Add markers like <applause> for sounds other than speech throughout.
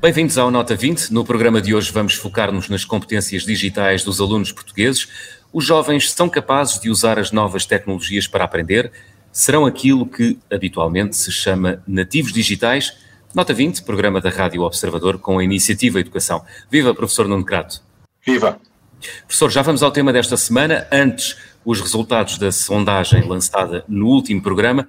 Bem-vindos ao Nota 20. No programa de hoje vamos focar-nos nas competências digitais dos alunos portugueses. Os jovens são capazes de usar as novas tecnologias para aprender? Serão aquilo que habitualmente se chama nativos digitais? Nota 20, programa da Rádio Observador com a iniciativa Educação. Viva, professor Nuno Crato. Viva. Professor, já vamos ao tema desta semana. Antes, os resultados da sondagem lançada no último programa.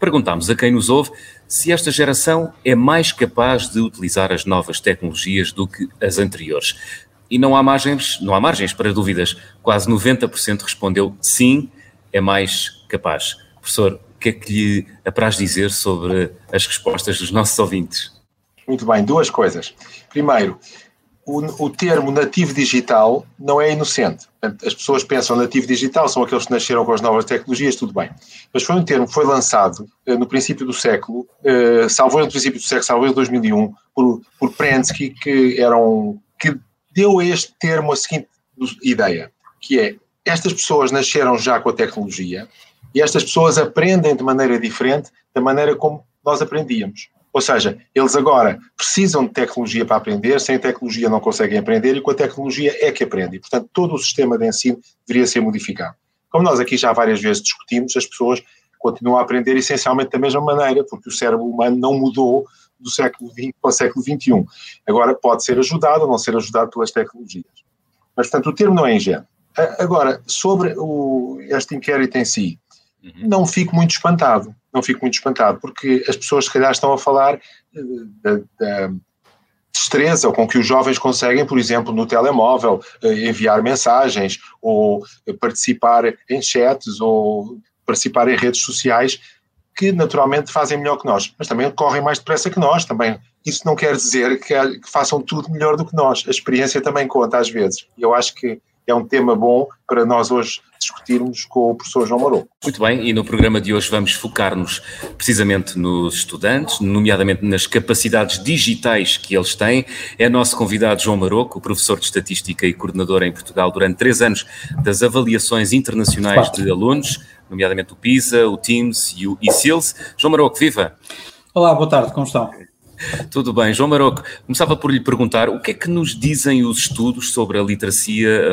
Perguntámos a quem nos ouve se esta geração é mais capaz de utilizar as novas tecnologias do que as anteriores. E não há margens, não há margens para dúvidas. Quase 90% respondeu sim, é mais capaz. Professor, que é que lhe apraz dizer sobre as respostas dos nossos ouvintes? Muito bem, duas coisas. Primeiro, o, o, termo nativo digital não é inocente. As pessoas pensam nativo digital, são aqueles que nasceram com as novas tecnologias, tudo bem. Mas foi um termo que foi lançado uh, no princípio do século, uh, salvo no princípio do século, salvo em 2001, por, por Prensky, que, era um, que deu a este termo a seguinte ideia, que é, estas pessoas nasceram já com a tecnologia e estas pessoas aprendem de maneira diferente da maneira como nós aprendíamos. Ou seja, eles agora precisam de tecnologia para aprender, sem tecnologia não conseguem aprender e com a tecnologia é que aprendem. Portanto, todo o sistema de ensino deveria ser modificado. Como nós aqui já várias vezes discutimos, as pessoas continuam a aprender essencialmente da mesma maneira, porque o cérebro humano não mudou do século XX para o século XXI. Agora pode ser ajudado ou não ser ajudado pelas tecnologias. Mas, portanto, o termo não é ingênuo. Agora, sobre o, este inquérito em si, uhum. não fico muito espantado não fico muito espantado, porque as pessoas se calhar estão a falar eh, da, da destreza com que os jovens conseguem, por exemplo, no telemóvel, eh, enviar mensagens ou participar em chats ou participar em redes sociais que naturalmente fazem melhor que nós, mas também correm mais depressa que nós também. Isso não quer dizer que, que façam tudo melhor do que nós. A experiência também conta às vezes. E eu acho que é um tema bom para nós hoje discutirmos com o professor João Maroco. Muito bem, e no programa de hoje vamos focar-nos precisamente nos estudantes, nomeadamente nas capacidades digitais que eles têm. É nosso convidado João Maroco, professor de Estatística e coordenador em Portugal durante três anos das avaliações internacionais de alunos, nomeadamente o PISA, o TIMSS e o ICILS. João Maroco, viva! Olá, boa tarde, como estão? <laughs> Tudo bem. João Maroco, começava por lhe perguntar o que é que nos dizem os estudos sobre a literacia,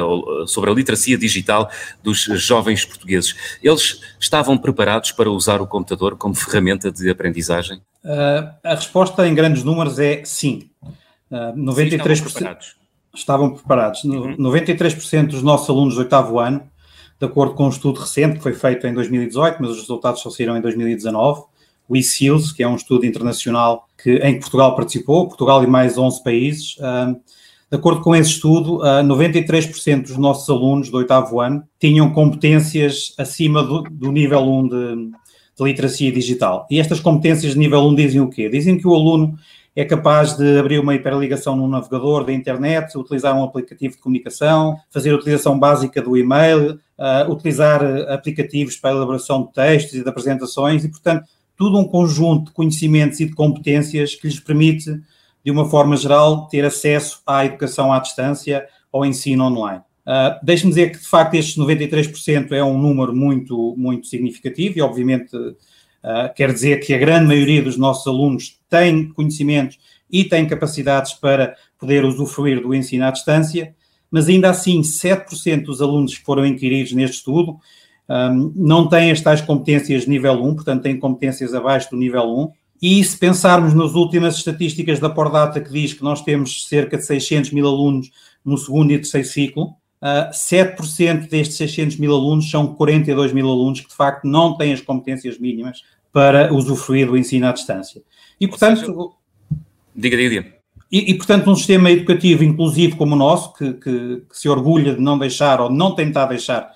sobre a literacia digital dos jovens portugueses? Eles estavam preparados para usar o computador como ferramenta de aprendizagem? Uh, a resposta em grandes números é sim. Uh, 93% sim, estavam preparados. Estavam preparados. Uhum. 93% dos nossos alunos do oitavo ano, de acordo com um estudo recente que foi feito em 2018, mas os resultados só saíram em 2019, o eSeals, que é um estudo internacional que, em que Portugal participou, Portugal e mais 11 países. de acordo com esse estudo, 93% dos nossos alunos do oitavo ano tinham competências acima do, do nível 1 de, de literacia digital. E estas competências de nível 1 dizem o quê? Dizem que o aluno é capaz de abrir uma hiperligação no navegador da internet, utilizar um aplicativo de comunicação, fazer a utilização básica do e-mail, uh, utilizar aplicativos para a elaboração de textos e de apresentações e, portanto, tudo um conjunto de conhecimentos e de competências que lhes permite, de uma forma geral, ter acesso à educação à distância, ao ensino online. Uh, Deixe-me dizer que, de facto, estes 93% é um número muito, muito significativo e, obviamente, uh, quer dizer que a grande maioria dos nossos alunos tem conhecimentos e tem capacidades para poder usufruir do ensino à distância, mas ainda assim, 7% dos alunos que foram inquiridos neste estudo um, não têm as tais competências de nível 1, portanto têm competências abaixo do nível 1. E se pensarmos nas últimas estatísticas da Pordata que diz que nós temos cerca de 600 mil alunos no segundo e terceiro ciclo, uh, 7% destes 600 mil alunos são 42 mil alunos que de facto não têm as competências mínimas para usufruir do ensino à distância. E portanto... Seja, diga, diga, diga. E, e, portanto, um sistema educativo inclusivo como o nosso, que, que, que, se orgulha de não deixar ou não tentar deixar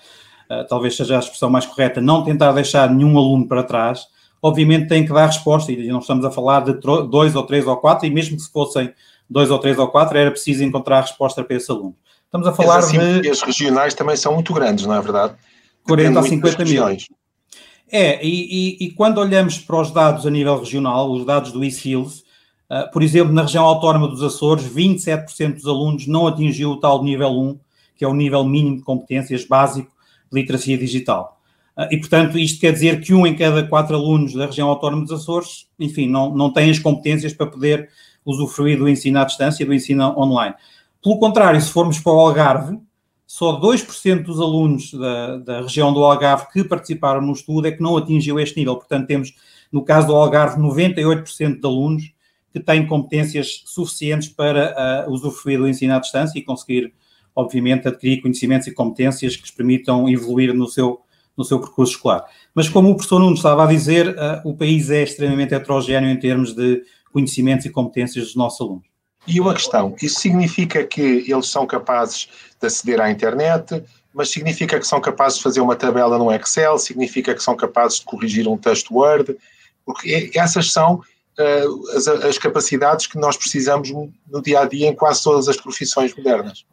eh, talvez seja a expressão mais correta, não tentar deixar nenhum aluno para trás, obviamente tem que dar resposta, e não estamos a falar de dois ou três ou quatro, e mesmo que se fossem dois ou três ou quatro, era preciso encontrar a resposta para esse aluno. Estamos a falar as de... As regionais também são muito grandes, não é verdade? 40 a 50 mil. É, e, e, e, quando olhamos para os dados a nível regional, os dados do eSeals, uh, por exemplo, na região autónoma dos Açores, 27% dos alunos não atingiu o tal nível 1, que é o nível mínimo de competências básico literacia digital. Uh, e, portanto, isto quer dizer que um em cada quatro alunos da região autónoma dos Açores, enfim, não, não tem as competências para poder usufruir do ensino à distância, do ensino online. Pelo contrário, se formos para o Algarve, só 2% dos alunos da, da, região do Algarve que participaram no estudo é que não atingiu este nível. Portanto, temos, no caso do Algarve, 98% de alunos que têm competências suficientes para uh, usufruir do ensino à distância e conseguir, obviamente, adquirir conhecimentos e competências que lhes permitam evoluir no seu, no seu percurso escolar. Mas, como o professor Nuno estava a dizer, uh, o país é extremamente heterogéneo em termos de conhecimentos e competências dos nossos alunos. E uma questão: isso significa que eles são capazes de aceder à internet, mas significa que são capazes de fazer uma tabela no Excel, significa que são capazes de corrigir um texto Word, porque essas são uh, as, as, capacidades que nós precisamos no dia a dia em quase todas as profissões modernas.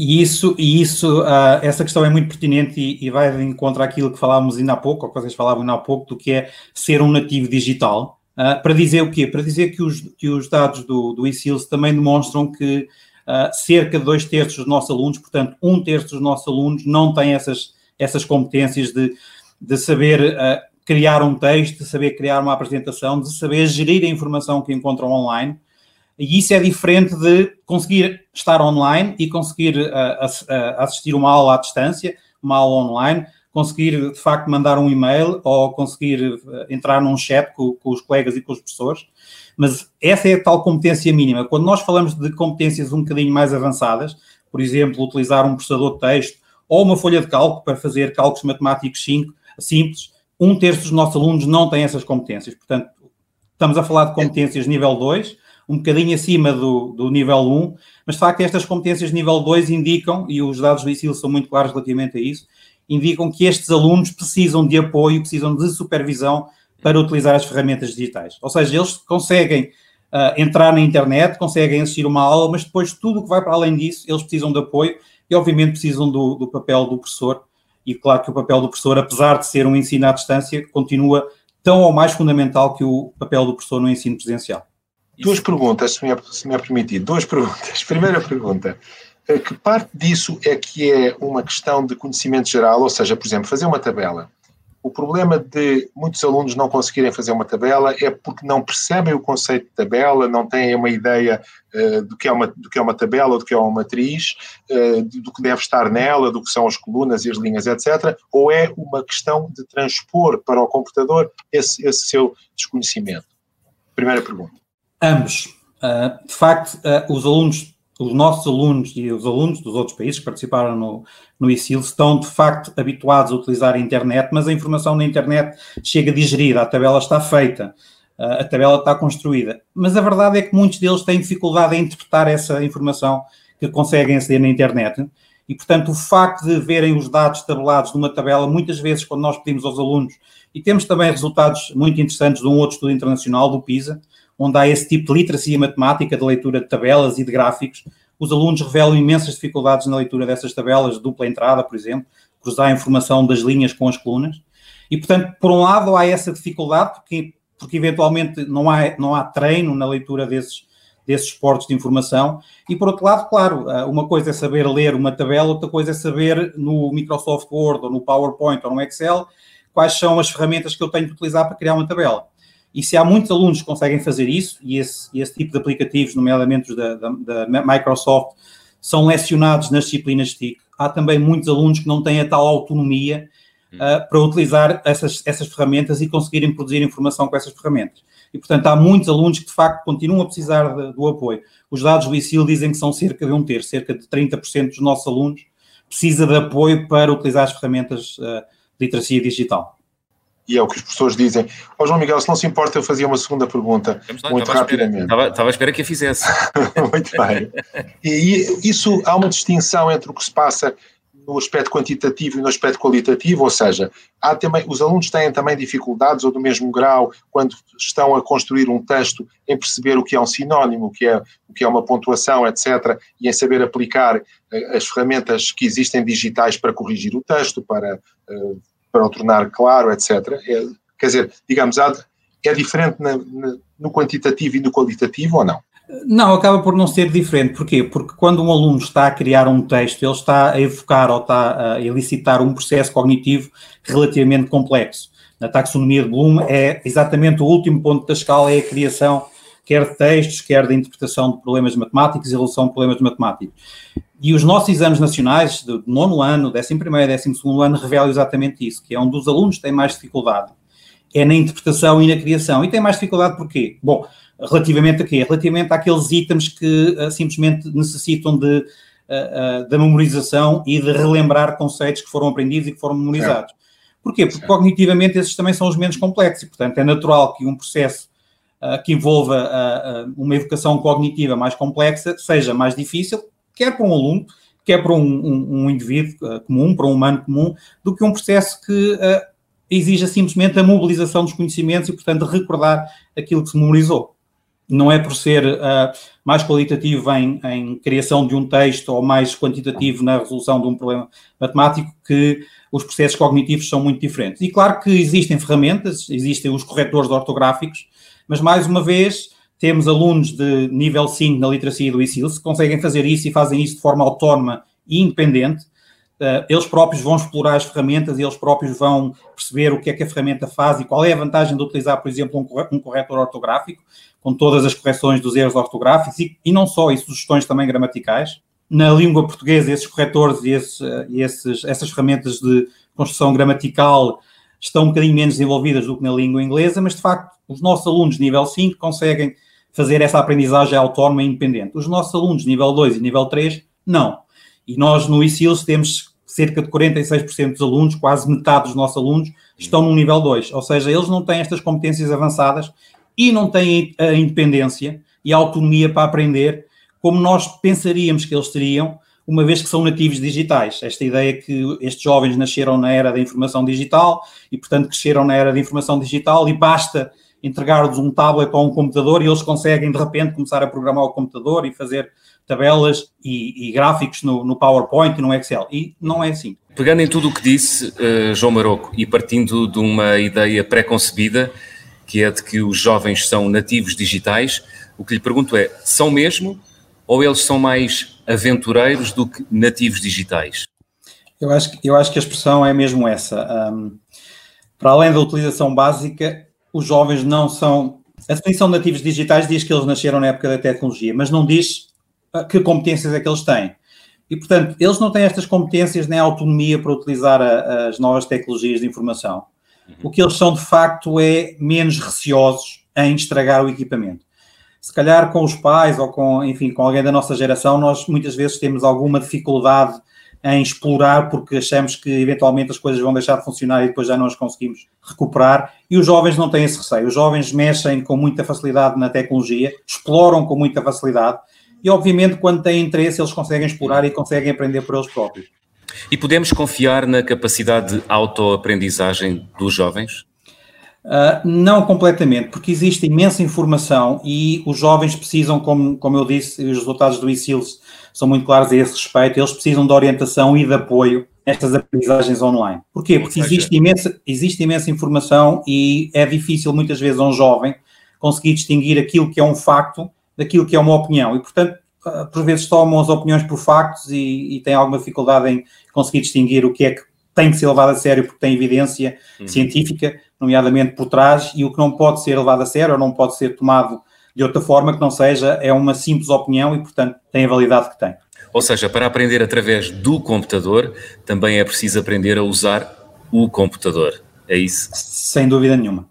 E isso, e isso uh, essa questão é muito pertinente e, e vai de encontro àquilo que falávamos ainda há pouco, ou que vocês falavam ainda há pouco, do que é ser um nativo digital. Uh, para dizer o quê? Para dizer que os, que os dados do, do eSeals também demonstram que uh, cerca de dois terços dos nossos alunos, portanto, um terço dos nossos alunos não têm essas, essas competências de, de saber criar um texto, de saber criar uma apresentação, de saber gerir a informação que encontram online. E isso é diferente de conseguir estar online e conseguir assistir uma aula à distância, uma aula online, conseguir de facto mandar um e-mail ou conseguir eh, entrar num chat com, com, os colegas e com os professores, mas essa é a tal competência mínima. Quando nós falamos de competências um bocadinho mais avançadas, por exemplo, utilizar um processador de texto ou uma folha de cálculo para fazer cálculos matemáticos simples, um terço dos nossos alunos não tem essas competências. Portanto, estamos a falar de competências nível 2, um bocadinho acima do, do nível 1, mas de facto estas competências nível 2 indicam, e os dados do ICIL são muito claros relativamente a isso, indicam que estes alunos precisam de apoio, precisam de supervisão para utilizar as ferramentas digitais. Ou seja, eles conseguem uh, entrar na internet, conseguem assistir uma aula, mas depois tudo o que vai para além disso, eles precisam de apoio e, obviamente, precisam do, do papel do professor. E claro que o papel do professor, apesar de ser um ensino à distância, continua tão ou mais fundamental que o papel do professor no ensino presencial. Duas perguntas, se me é, se me é permitido. Duas perguntas. <laughs> Primeira pergunta que parte disso é que é uma questão de conhecimento geral, ou seja, por exemplo, fazer uma tabela. O problema de muitos alunos não conseguirem fazer uma tabela é porque não percebem o conceito de tabela, não têm uma ideia uh, do, que é uma, do que é uma tabela, do que é uma matriz, uh, do que deve estar nela, do que são as colunas e as linhas, etc. Ou é uma questão de transpor para o computador esse, esse seu desconhecimento? Primeira pergunta. Ambos. Uh, de facto, os alunos os nossos alunos e os alunos dos outros países que participaram no, no ISIL estão de facto habituados a utilizar a internet, mas a informação na internet chega digerida, a tabela está feita, a tabela está construída. Mas a verdade é que muitos deles têm dificuldade em interpretar essa informação que conseguem aceder na internet. E, portanto, o facto de verem os dados tabelados numa tabela, muitas vezes, quando nós pedimos aos alunos, e temos também resultados muito interessantes de um outro estudo internacional, do PISA, onde há esse tipo de literacia matemática, de leitura de tabelas e de gráficos, os alunos revelam imensas dificuldades na leitura dessas tabelas, dupla entrada, por exemplo, cruzar a informação das linhas com as colunas. E, portanto, por um lado há essa dificuldade, porque, porque eventualmente não há, não há treino na leitura desses, desses suportes de informação. E, por outro lado, claro, eh, uma coisa é saber ler uma tabela, outra coisa é saber no Microsoft Word, ou no PowerPoint, ou no Excel, quais são as ferramentas que eu tenho que utilizar para criar uma tabela. E se há muitos alunos que conseguem fazer isso, e esse, esse tipo de aplicativos, nomeadamente da, da, da, Microsoft, são lecionados nas disciplinas TIC, há também muitos alunos que não têm a tal autonomia uh, para utilizar essas, essas ferramentas e conseguirem produzir informação com essas ferramentas. E, portanto, há muitos alunos que, de facto, continuam a precisar de, do apoio. Os dados do ICIL dizem que são cerca de um terço, cerca de 30% dos nossos alunos precisa de apoio para utilizar as ferramentas uh, de literacia digital e é o que os professores dizem. Ó oh, João Miguel, se não se importa, eu fazia uma segunda pergunta, lá, muito rapidamente. Estava, estava à espera que a fizesse. <laughs> muito bem. E, isso, há uma distinção entre o que se passa no aspecto quantitativo e no aspecto qualitativo, ou seja, há também, os alunos têm também dificuldades, ou do mesmo grau, quando estão a construir um texto, em perceber o que é um sinónimo, o que é, o que é uma pontuação, etc., e em saber aplicar uh, as ferramentas que existem digitais para corrigir o texto, para uh, para o tornar claro, etc. É, quer dizer, digamos, é diferente na, na, no quantitativo e no qualitativo ou não? Não, acaba por não ser diferente. Porquê? Porque quando um aluno está a criar um texto, ele está a evocar ou está a elicitar um processo cognitivo relativamente complexo. Na taxonomia de Bloom é exatamente o último ponto da escala, é a criação quer de textos, quer de interpretação de problemas matemáticos e resolução de problemas matemáticos. E os nossos exames nacionais, do nono ano, décimo primeiro décimo segundo ano, revelam exatamente isso, que é onde os alunos têm mais dificuldade. É na interpretação e na criação. E têm mais dificuldade porquê? Bom, relativamente a quê? Relativamente àqueles itens que uh, simplesmente necessitam de, uh, uh, da memorização e de relembrar conceitos que foram aprendidos e que foram memorizados. Porquê? Porque cognitivamente esses também são os menos complexos e, portanto, é natural que um processo uh, que envolva uh, uma evocação cognitiva mais complexa seja mais difícil, quer para um aluno, quer para um, um, um indivíduo comum, para um humano comum, do que um processo que exija simplesmente a mobilização dos conhecimentos e, portanto, recordar aquilo que se memorizou. Não é por ser mais qualitativo em, em criação de um texto ou mais quantitativo na resolução de um problema matemático que os processos cognitivos são muito diferentes. E claro que existem ferramentas, existem os corretores ortográficos, mas mais uma vez temos alunos de nível 5 na literacia do ICILS que conseguem fazer isso e fazem isso de forma autónoma e independente. Uh, eles próprios vão explorar as ferramentas e eles próprios vão perceber o que é que a ferramenta faz e qual é a vantagem de utilizar, por exemplo, um corretor ortográfico, com todas as correções dos erros ortográficos e, e não só, e sugestões também gramaticais. Na língua portuguesa, esses corretores e, esses, uh, esses, essas ferramentas de construção gramatical estão um bocadinho menos desenvolvidas do que na língua inglesa, mas de facto os nossos alunos de nível 5 conseguem fazer essa aprendizagem autónoma e independente. Os nossos alunos de nível 2 e nível 3, não. E nós no ICILS temos cerca de 46% dos alunos, quase metade dos nossos alunos, estão no nível 2. Ou seja, eles não têm estas competências avançadas e não têm a independência e a autonomia para aprender como nós pensaríamos que eles teriam uma vez que são nativos digitais. Esta ideia que estes jovens nasceram na era da informação digital e, portanto, cresceram na era da informação digital e basta entregar-lhes um tablet ou um computador e eles conseguem, de repente, começar a programar o computador e fazer tabelas e, e gráficos no, no, PowerPoint e no Excel. E não é assim. Pegando em tudo o que disse uh, João Maroco e partindo de uma ideia pré-concebida, que é de que os jovens são nativos digitais, o que lhe pergunto é: são mesmo ou eles são mais aventureiros do que nativos digitais? Eu acho, eu acho que a expressão é mesmo essa. Um, para além da utilização básica, os jovens não são. A definição de nativos digitais diz que eles nasceram na época da tecnologia, mas não diz ah, que competências é que eles têm. E, portanto, eles não têm estas competências nem autonomia para utilizar a, as novas tecnologias de informação. Uhum. O que eles são, de facto, é menos receosos em estragar o equipamento se calhar com os pais ou com, enfim, com alguém da nossa geração, nós muitas vezes temos alguma dificuldade em explorar porque achamos que eventualmente as coisas vão deixar de funcionar e depois já não as conseguimos recuperar. E os jovens não têm esse receio. Os jovens mexem com muita facilidade na tecnologia, exploram com muita facilidade e, obviamente, quando têm interesse, eles conseguem explorar e conseguem aprender por eles próprios. E podemos confiar na capacidade de autoaprendizagem dos jovens? Uh, não completamente, porque existe imensa informação e os jovens precisam, como, como eu disse, os resultados do ICILS são muito claros a esse respeito, eles precisam de orientação e de apoio nestas aprendizagens online. Porquê? Porque existe imensa, existe imensa informação e é difícil muitas vezes a um jovem conseguir distinguir aquilo que é um facto daquilo que é uma opinião e, portanto, ah, por vezes tomam as opiniões por factos e, e têm alguma dificuldade em conseguir distinguir o que é que tem que ser levado a sério porque tem evidência uhum. científica, nomeadamente por trás, e o que não pode ser levado a sério ou não pode ser tomado de outra forma que não seja, é uma simples opinião e, portanto, tem a validade que tem. Ou seja, para aprender através do computador, também é preciso aprender a usar o computador. É isso? Sem dúvida nenhuma.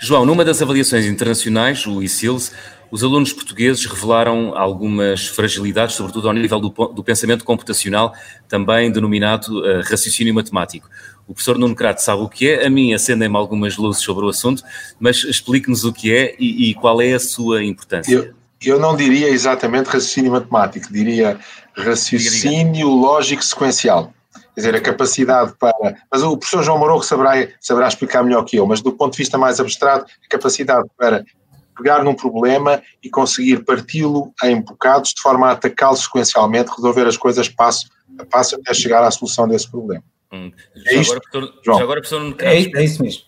João, numa das avaliações internacionais, o ICILS, os alunos portugueses revelaram algumas fragilidades, sobretudo ao nível do, do pensamento computacional, também denominado uh, raciocínio matemático. O professor Nuno Crato sabe o que é, a mim acendem-me algumas luzes sobre o assunto, mas explique-nos o que é e, e, qual é a sua importância. Eu, eu não diria exatamente raciocínio matemático, diria raciocínio lógico sequencial. Quer dizer, a capacidade para. Mas o professor João Moroco saberá, saberá explicar melhor que eu, mas do ponto de vista mais abstrato, a capacidade para pegar num problema e conseguir parti-lo em bocados de forma a atacá-lo sequencialmente, resolver as coisas passo a passo até chegar à solução desse problema. Hum. Já, é agora, já agora, professor Nuno é, é isso mesmo.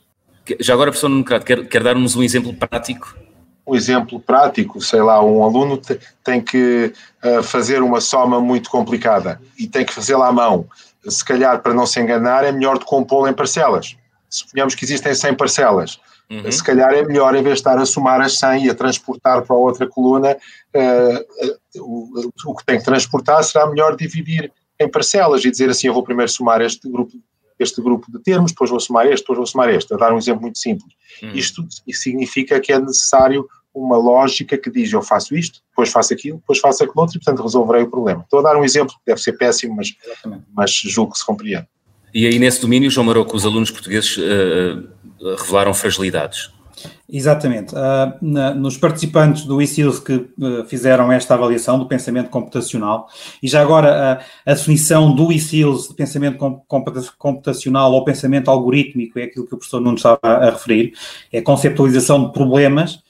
Já agora, professor Nuno quer, quer dar-nos um exemplo prático? Um exemplo prático, sei lá, um aluno tem que uh, fazer uma soma muito complicada e tem que fazê-la à mão. Se calhar, para não se enganar, é melhor de compô-la em parcelas. Suponhamos que existem 100 parcelas. Uhum. Se calhar é melhor, em vez de estar a somar as 100 e a transportar para a outra coluna, uh, uh, o, o que tem que transportar será melhor dividir em parcelas e dizer assim, eu vou primeiro somar este grupo, este grupo de termos, depois vou somar este, depois vou somar este, a dar um exemplo muito simples. Hum. Isto significa que é necessário uma lógica que diz eu faço isto, depois faço aquilo, depois faço aquilo outro e portanto resolverei o problema. Estou a dar um exemplo que deve ser péssimo, mas, mas julgo que se compreende. E aí nesse domínio, João Maroco, os alunos portugueses uh, revelaram fragilidades? Exatamente. Uh, na, nos participantes do ICILS que uh, fizeram esta avaliação do pensamento computacional, e já agora uh, a definição do ICILS de pensamento computacional ou pensamento algorítmico é aquilo que o professor Nuno estava a, a referir, é a conceptualização de problemas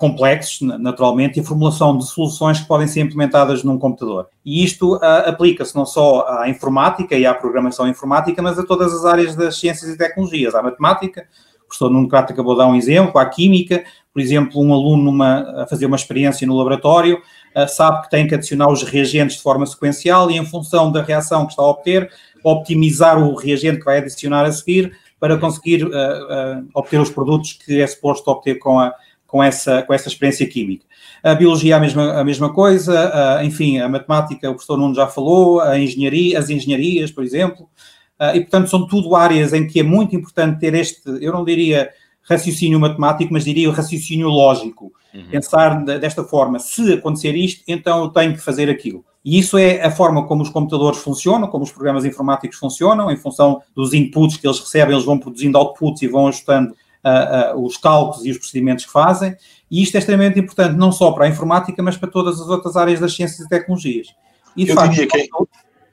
complexos, naturalmente, e formulação de soluções que podem ser implementadas num computador. E isto aplica-se não só à informática e à programação informática, mas a todas as áreas das ciências e tecnologias, à matemática, professor Nuno Crato acabou de dar um exemplo, a química, por exemplo, um aluno numa, a fazer uma experiência no laboratório, uh, sabe que tem que adicionar os reagentes de forma sequencial e, em função da reação que está a obter, optimizar o reagente que vai adicionar a seguir para conseguir uh, uh, obter os produtos que é suposto obter com, a, com, essa, com essa experiência química. A biologia a mesma, a mesma coisa, enfim, a matemática, o professor Nuno já falou, a engenharia, as engenharias, por exemplo, Uh, e, portanto, são tudo áreas em que é muito importante ter este, eu não diria raciocínio matemático, mas diria o raciocínio lógico. Uhum. Pensar desta forma, se acontecer isto, então eu tenho que fazer aquilo. E isso é a forma como os computadores funcionam, como os programas informáticos funcionam, em função dos inputs que eles recebem, eles vão produzindo outputs e vão ajustando uh, uh, os cálculos e os procedimentos que fazem. E isto é extremamente importante, não só para a informática, mas para todas as outras áreas das ciências e tecnologias. E, de eu facto, diria que...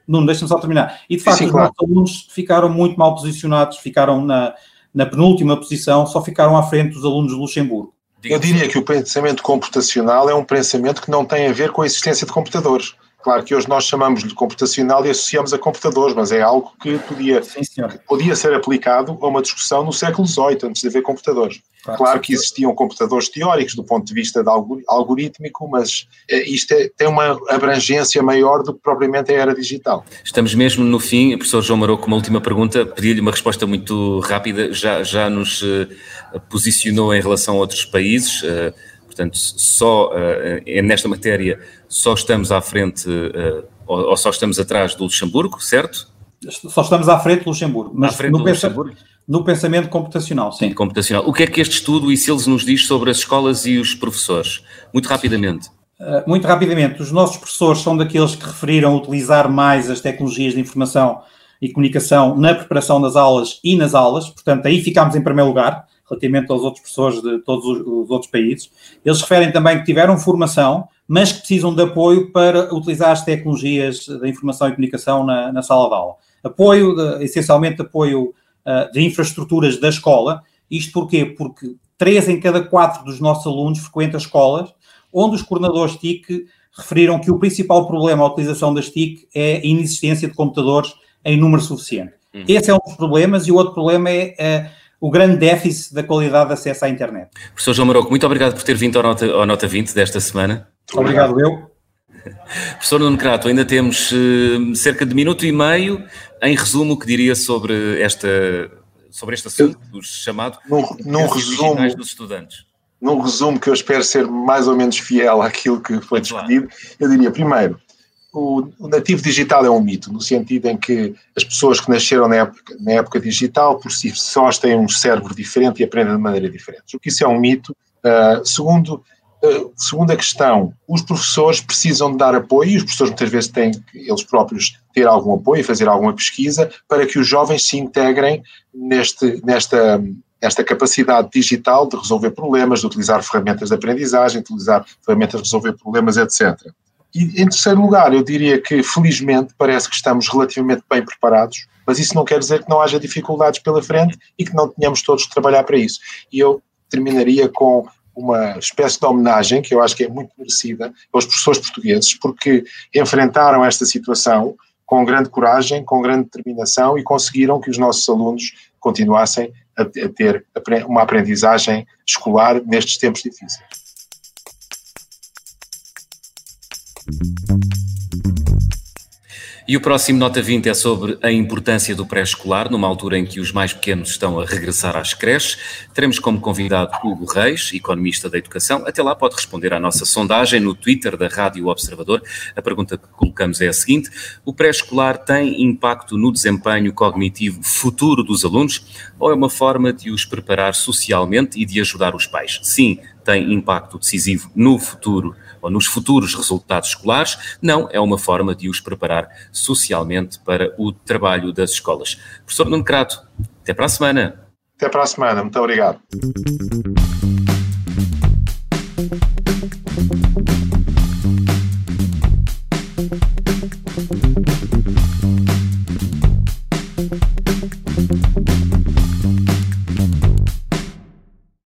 Nuno, deixa-me só terminar. E de facto, sim, claro. os nossos alunos ficaram muito mal posicionados, ficaram na, na penúltima posição, só ficaram à frente dos alunos de Luxemburgo. Eu diria que o pensamento computacional é um pensamento que não tem a ver com a existência de computadores. Claro que hoje nós chamamos de computacional e associamos a computadores, mas é algo que podia, Sim, que podia ser aplicado a uma discussão no século XVIII, antes de haver computadores. Claro, claro que existiam computadores teóricos do ponto de vista de algorítmico, mas eh, isto é, tem uma abrangência maior do que propriamente a era digital. Estamos mesmo no fim, professor João Maroco, uma última pergunta, pedi-lhe uma resposta muito rápida, já, já nos uh, posicionou em relação a outros países, uh, portanto, só uh, nesta matéria só estamos à frente uh, ou, ou, só estamos atrás do Luxemburgo, certo? Só estamos à frente do Luxemburgo, mas à frente no, do pensa Luxemburgo? no pensamento computacional, sim. Computacional. O que é que este estudo e Siles nos diz sobre as escolas e os professores? Muito rapidamente. Uh, muito rapidamente, os nossos professores são daqueles que referiram utilizar mais as tecnologias de informação e comunicação na preparação das aulas e nas aulas, portanto, aí ficámos em primeiro lugar, relativamente aos outros professores de todos os, os outros países. Eles referem também que tiveram formação mas que precisam de apoio para utilizar as tecnologias da informação e comunicação na, na sala de aula. Apoio, de, essencialmente apoio uh, de infraestruturas da escola. Isto porquê? Porque três em cada quatro dos nossos alunos frequentam escolas onde os coordenadores TIC referiram que o principal problema à utilização das TIC é a inexistência de computadores em número suficiente. Uhum. Esse é um dos problemas e o outro problema é uh, o grande déficit da qualidade de acesso à internet. Professor João Maroco, muito obrigado por ter vindo ao Nota, ao Nota 20 desta semana. Obrigado, obrigado eu. Professor Nuno Crato, ainda temos uh, cerca de minuto e meio. Em resumo, o que diria sobre, esta, sobre este assunto, do chamado num, num resumo, dos estudantes? Num resumo que eu espero ser mais ou menos fiel àquilo que foi discutido, eu diria, primeiro, o, o, nativo digital é um mito, no sentido em que as pessoas que nasceram na época, na época digital, por si sós, têm um cérebro diferente e aprendem de maneira diferente. O que isso é um mito. Uh, segundo, uh, segunda questão, os professores precisam de dar apoio, e os professores muitas vezes têm eles próprios ter algum apoio, fazer alguma pesquisa, para que os jovens se integrem neste, nesta, esta capacidade digital de resolver problemas, de utilizar ferramentas de aprendizagem, de utilizar ferramentas de resolver problemas, etc. E, em terceiro lugar, eu diria que, felizmente, parece que estamos relativamente bem preparados, mas isso não quer dizer que não haja dificuldades pela frente e que não tenhamos todos de trabalhar para isso. E eu terminaria com uma espécie de homenagem, que eu acho que é muito merecida, aos professores portugueses, porque enfrentaram esta situação com grande coragem, com grande determinação e conseguiram que os nossos alunos continuassem a, ter uma aprendizagem escolar nestes tempos difíceis. E o próximo Nota 20 é sobre a importância do pré-escolar, numa altura em que os mais pequenos estão a regressar às creches. Teremos como convidado Hugo Reis, economista da educação. Até lá pode responder à nossa sondagem no Twitter da Rádio Observador. A pergunta que colocamos é a seguinte: o pré-escolar tem impacto no desempenho cognitivo futuro dos alunos ou é uma forma de os preparar socialmente e de ajudar os pais? Sim, tem impacto decisivo no futuro ou nos futuros resultados escolares, não é uma forma de os preparar socialmente para o trabalho das escolas. Professor Nuno Crato, até para a semana. Até para a semana, muito obrigado.